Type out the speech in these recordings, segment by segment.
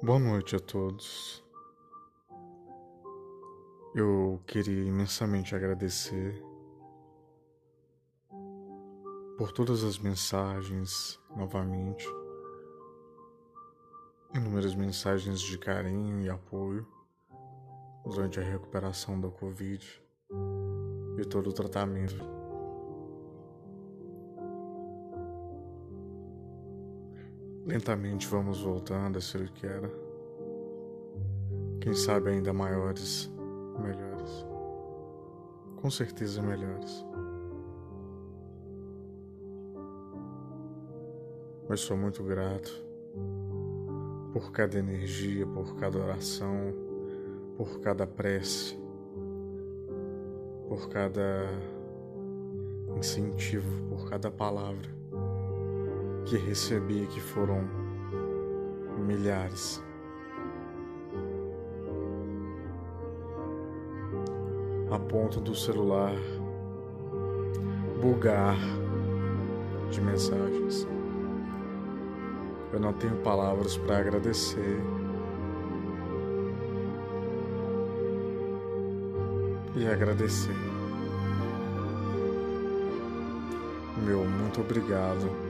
Boa noite a todos. Eu queria imensamente agradecer por todas as mensagens novamente, inúmeras mensagens de carinho e apoio durante a recuperação da Covid e todo o tratamento. Lentamente vamos voltando a ser o que era. Quem sabe ainda maiores, melhores. Com certeza melhores. Mas sou muito grato por cada energia, por cada oração, por cada prece, por cada incentivo, por cada palavra que recebi, que foram milhares. A ponto do celular bugar de mensagens. Eu não tenho palavras para agradecer. E agradecer. Meu muito obrigado.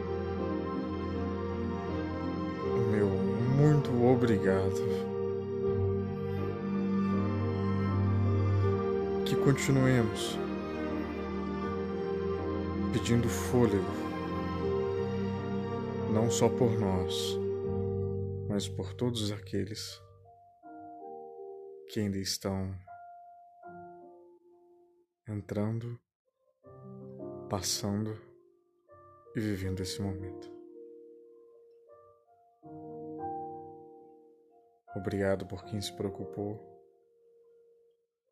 Muito obrigado. Que continuemos pedindo fôlego, não só por nós, mas por todos aqueles que ainda estão entrando, passando e vivendo esse momento. Obrigado por quem se preocupou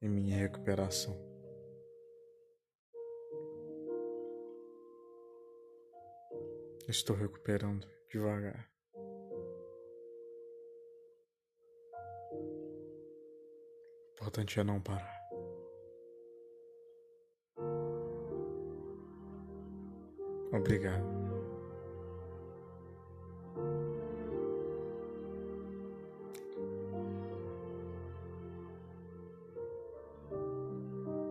em minha recuperação. Estou recuperando devagar. O importante é não parar. Obrigado.